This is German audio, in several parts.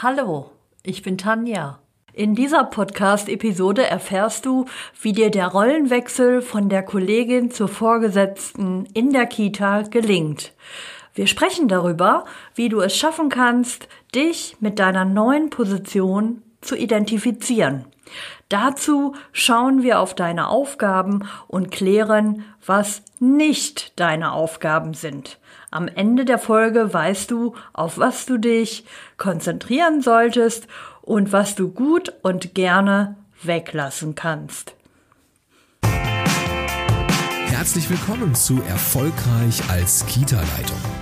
Hallo, ich bin Tanja. In dieser Podcast-Episode erfährst du, wie dir der Rollenwechsel von der Kollegin zur Vorgesetzten in der Kita gelingt. Wir sprechen darüber, wie du es schaffen kannst, dich mit deiner neuen Position zu identifizieren. Dazu schauen wir auf deine Aufgaben und klären, was nicht deine Aufgaben sind. Am Ende der Folge weißt du, auf was du dich konzentrieren solltest und was du gut und gerne weglassen kannst. Herzlich willkommen zu Erfolgreich als Kita-Leitung.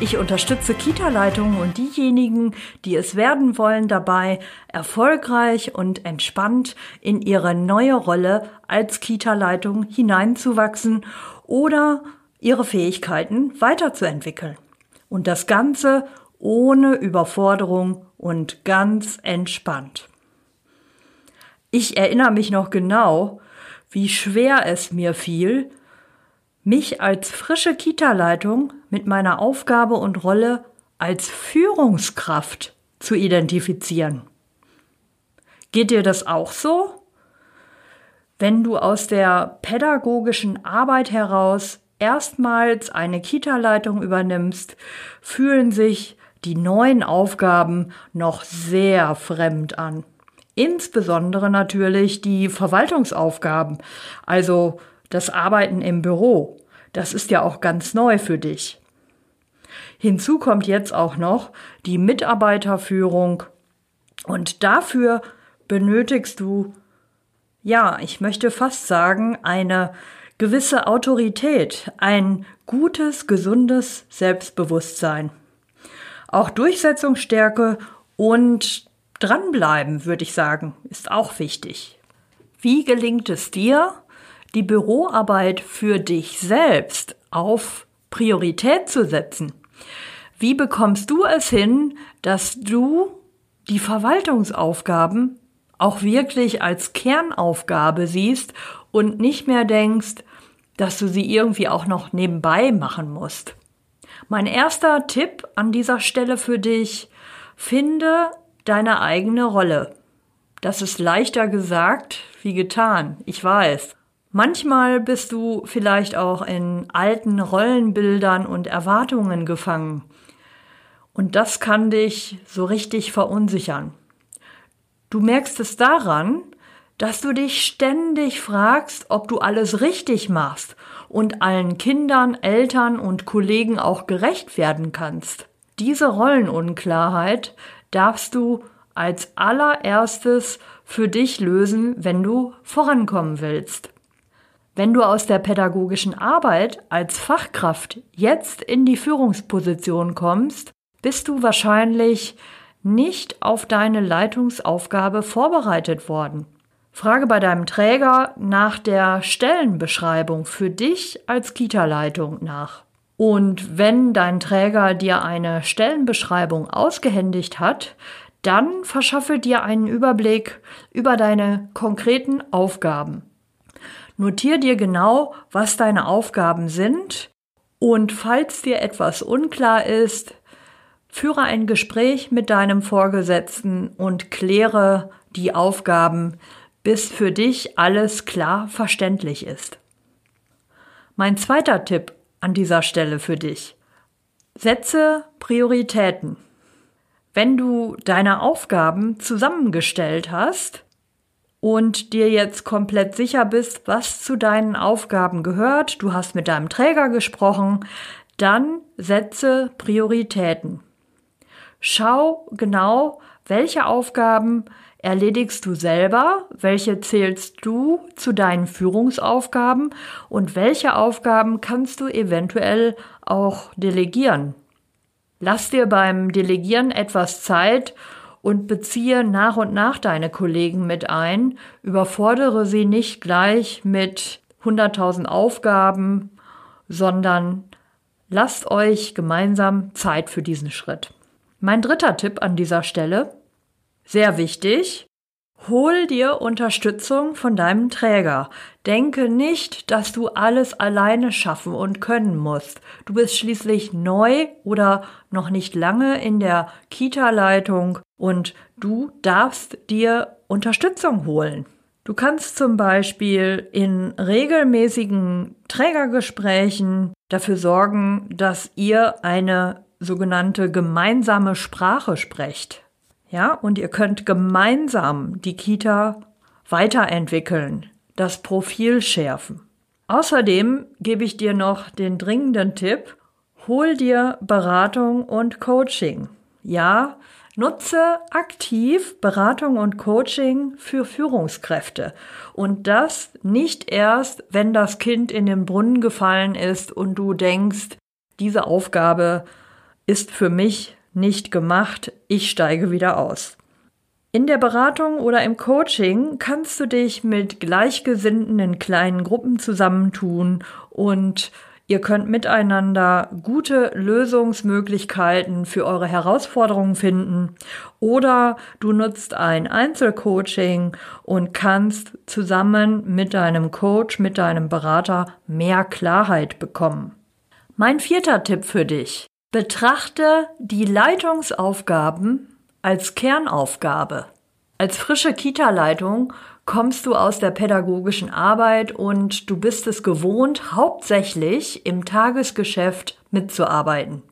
ich unterstütze Kita-Leitungen und diejenigen, die es werden wollen, dabei erfolgreich und entspannt in ihre neue Rolle als Kita-Leitung hineinzuwachsen oder ihre Fähigkeiten weiterzuentwickeln. Und das Ganze ohne Überforderung und ganz entspannt. Ich erinnere mich noch genau, wie schwer es mir fiel, mich als frische Kita-Leitung mit meiner Aufgabe und Rolle als Führungskraft zu identifizieren. Geht dir das auch so? Wenn du aus der pädagogischen Arbeit heraus erstmals eine Kita-Leitung übernimmst, fühlen sich die neuen Aufgaben noch sehr fremd an. Insbesondere natürlich die Verwaltungsaufgaben, also das Arbeiten im Büro, das ist ja auch ganz neu für dich. Hinzu kommt jetzt auch noch die Mitarbeiterführung und dafür benötigst du, ja, ich möchte fast sagen, eine gewisse Autorität, ein gutes, gesundes Selbstbewusstsein. Auch Durchsetzungsstärke und dranbleiben, würde ich sagen, ist auch wichtig. Wie gelingt es dir, die Büroarbeit für dich selbst auf Priorität zu setzen. Wie bekommst du es hin, dass du die Verwaltungsaufgaben auch wirklich als Kernaufgabe siehst und nicht mehr denkst, dass du sie irgendwie auch noch nebenbei machen musst? Mein erster Tipp an dieser Stelle für dich, finde deine eigene Rolle. Das ist leichter gesagt wie getan, ich weiß. Manchmal bist du vielleicht auch in alten Rollenbildern und Erwartungen gefangen. Und das kann dich so richtig verunsichern. Du merkst es daran, dass du dich ständig fragst, ob du alles richtig machst und allen Kindern, Eltern und Kollegen auch gerecht werden kannst. Diese Rollenunklarheit darfst du als allererstes für dich lösen, wenn du vorankommen willst. Wenn du aus der pädagogischen Arbeit als Fachkraft jetzt in die Führungsposition kommst, bist du wahrscheinlich nicht auf deine Leitungsaufgabe vorbereitet worden. Frage bei deinem Träger nach der Stellenbeschreibung für dich als Kita-Leitung nach. Und wenn dein Träger dir eine Stellenbeschreibung ausgehändigt hat, dann verschaffe dir einen Überblick über deine konkreten Aufgaben. Notier dir genau, was deine Aufgaben sind und falls dir etwas unklar ist, führe ein Gespräch mit deinem Vorgesetzten und kläre die Aufgaben, bis für dich alles klar verständlich ist. Mein zweiter Tipp an dieser Stelle für dich. Setze Prioritäten. Wenn du deine Aufgaben zusammengestellt hast, und dir jetzt komplett sicher bist, was zu deinen Aufgaben gehört, du hast mit deinem Träger gesprochen, dann setze Prioritäten. Schau genau, welche Aufgaben erledigst du selber, welche zählst du zu deinen Führungsaufgaben und welche Aufgaben kannst du eventuell auch delegieren. Lass dir beim Delegieren etwas Zeit und beziehe nach und nach deine Kollegen mit ein, überfordere sie nicht gleich mit 100.000 Aufgaben, sondern lasst euch gemeinsam Zeit für diesen Schritt. Mein dritter Tipp an dieser Stelle, sehr wichtig, hol dir Unterstützung von deinem Träger. Denke nicht, dass du alles alleine schaffen und können musst. Du bist schließlich neu oder noch nicht lange in der Kita-Leitung und du darfst dir Unterstützung holen. Du kannst zum Beispiel in regelmäßigen Trägergesprächen dafür sorgen, dass ihr eine sogenannte gemeinsame Sprache sprecht. Ja, und ihr könnt gemeinsam die Kita weiterentwickeln, das Profil schärfen. Außerdem gebe ich dir noch den dringenden Tipp, hol dir Beratung und Coaching. Ja, nutze aktiv Beratung und Coaching für Führungskräfte. Und das nicht erst, wenn das Kind in den Brunnen gefallen ist und du denkst, diese Aufgabe ist für mich nicht gemacht, ich steige wieder aus. In der Beratung oder im Coaching kannst du dich mit Gleichgesinnten in kleinen Gruppen zusammentun und ihr könnt miteinander gute Lösungsmöglichkeiten für eure Herausforderungen finden oder du nutzt ein Einzelcoaching und kannst zusammen mit deinem Coach, mit deinem Berater mehr Klarheit bekommen. Mein vierter Tipp für dich. Betrachte die Leitungsaufgaben als Kernaufgabe. Als frische Kita-Leitung kommst du aus der pädagogischen Arbeit und du bist es gewohnt, hauptsächlich im Tagesgeschäft mitzuarbeiten.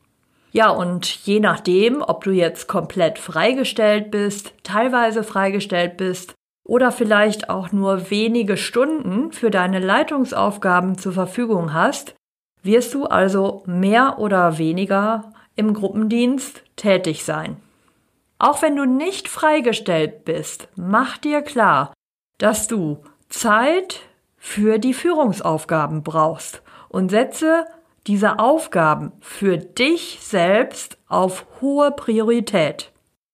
Ja, und je nachdem, ob du jetzt komplett freigestellt bist, teilweise freigestellt bist oder vielleicht auch nur wenige Stunden für deine Leitungsaufgaben zur Verfügung hast, wirst du also mehr oder weniger im Gruppendienst tätig sein. Auch wenn du nicht freigestellt bist, mach dir klar, dass du Zeit für die Führungsaufgaben brauchst und setze diese Aufgaben für dich selbst auf hohe Priorität.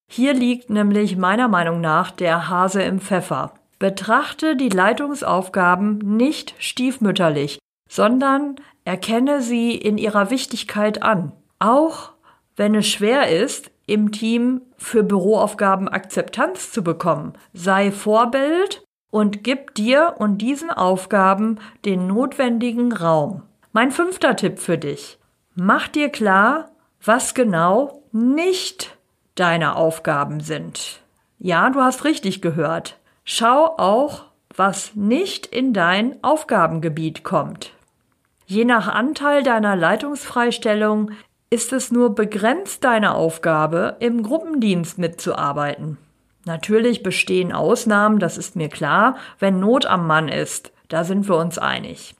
Hier liegt nämlich meiner Meinung nach der Hase im Pfeffer. Betrachte die Leitungsaufgaben nicht stiefmütterlich, sondern erkenne sie in ihrer Wichtigkeit an. Auch wenn es schwer ist, im Team für Büroaufgaben Akzeptanz zu bekommen, sei Vorbild und gib dir und diesen Aufgaben den notwendigen Raum. Mein fünfter Tipp für dich. Mach dir klar, was genau nicht deine Aufgaben sind. Ja, du hast richtig gehört. Schau auch, was nicht in dein Aufgabengebiet kommt. Je nach Anteil deiner Leitungsfreistellung ist es nur begrenzt deine Aufgabe, im Gruppendienst mitzuarbeiten. Natürlich bestehen Ausnahmen, das ist mir klar, wenn Not am Mann ist, da sind wir uns einig.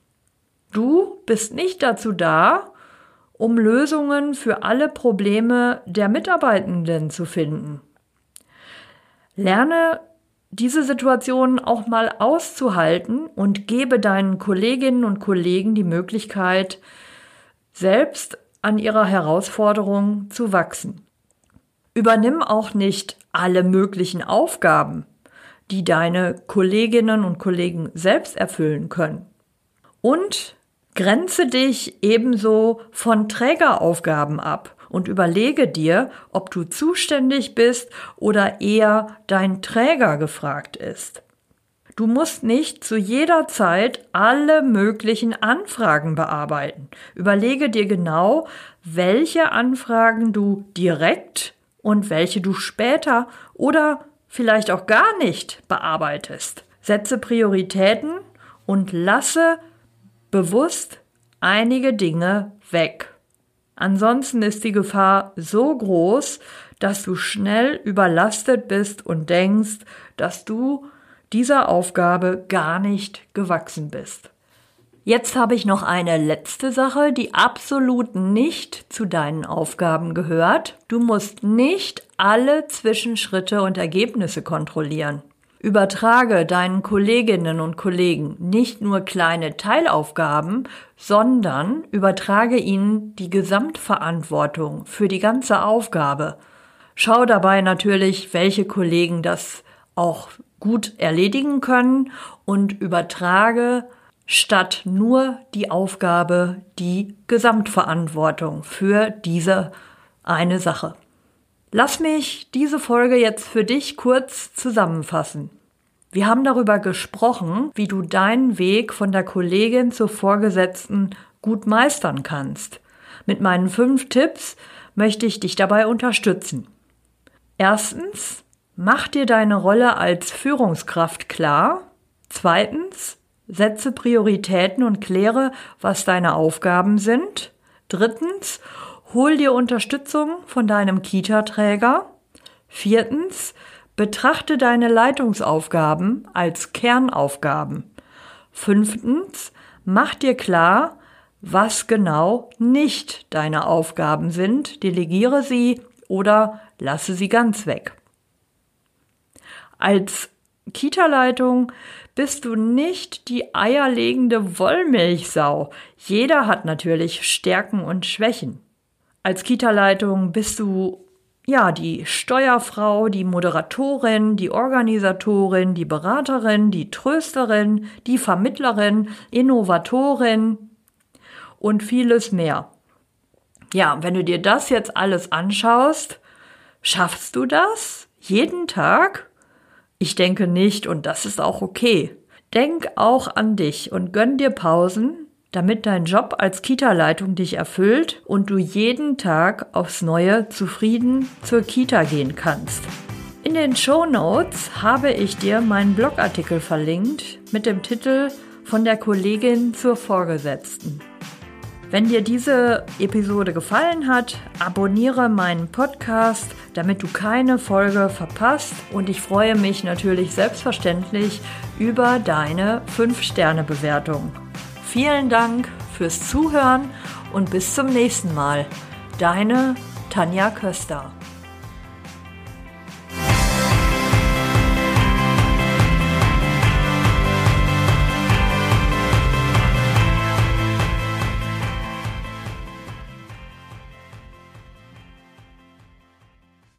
Du bist nicht dazu da, um Lösungen für alle Probleme der Mitarbeitenden zu finden. Lerne diese Situation auch mal auszuhalten und gebe deinen Kolleginnen und Kollegen die Möglichkeit, selbst an ihrer Herausforderung zu wachsen. Übernimm auch nicht alle möglichen Aufgaben, die deine Kolleginnen und Kollegen selbst erfüllen können. Und grenze dich ebenso von Trägeraufgaben ab und überlege dir, ob du zuständig bist oder eher dein Träger gefragt ist. Du musst nicht zu jeder Zeit alle möglichen Anfragen bearbeiten. Überlege dir genau, welche Anfragen du direkt und welche du später oder vielleicht auch gar nicht bearbeitest. Setze Prioritäten und lasse bewusst einige Dinge weg. Ansonsten ist die Gefahr so groß, dass du schnell überlastet bist und denkst, dass du dieser Aufgabe gar nicht gewachsen bist. Jetzt habe ich noch eine letzte Sache, die absolut nicht zu deinen Aufgaben gehört. Du musst nicht alle Zwischenschritte und Ergebnisse kontrollieren. Übertrage deinen Kolleginnen und Kollegen nicht nur kleine Teilaufgaben, sondern übertrage ihnen die Gesamtverantwortung für die ganze Aufgabe. Schau dabei natürlich, welche Kollegen das auch gut erledigen können und übertrage statt nur die Aufgabe, die Gesamtverantwortung für diese eine Sache. Lass mich diese Folge jetzt für dich kurz zusammenfassen. Wir haben darüber gesprochen, wie du deinen Weg von der Kollegin zur Vorgesetzten gut meistern kannst. Mit meinen fünf Tipps möchte ich dich dabei unterstützen. Erstens, mach dir deine Rolle als Führungskraft klar. Zweitens, setze Prioritäten und kläre, was deine Aufgaben sind. Drittens, hol dir Unterstützung von deinem Kita-Träger. Viertens, betrachte deine Leitungsaufgaben als Kernaufgaben. Fünftens, mach dir klar, was genau nicht deine Aufgaben sind, delegiere sie oder lasse sie ganz weg. Als Kita-Leitung bist du nicht die eierlegende Wollmilchsau. Jeder hat natürlich Stärken und Schwächen. Als Kita-Leitung bist du ja die Steuerfrau, die Moderatorin, die Organisatorin, die Beraterin, die Trösterin, die Vermittlerin, Innovatorin, und vieles mehr. Ja, wenn du dir das jetzt alles anschaust, schaffst du das jeden Tag? Ich denke nicht und das ist auch okay. Denk auch an dich und gönn dir Pausen, damit dein Job als Kita-Leitung dich erfüllt und du jeden Tag aufs Neue zufrieden zur Kita gehen kannst. In den Show Notes habe ich dir meinen Blogartikel verlinkt mit dem Titel Von der Kollegin zur Vorgesetzten. Wenn dir diese Episode gefallen hat, abonniere meinen Podcast, damit du keine Folge verpasst. Und ich freue mich natürlich selbstverständlich über deine 5-Sterne-Bewertung. Vielen Dank fürs Zuhören und bis zum nächsten Mal. Deine Tanja Köster.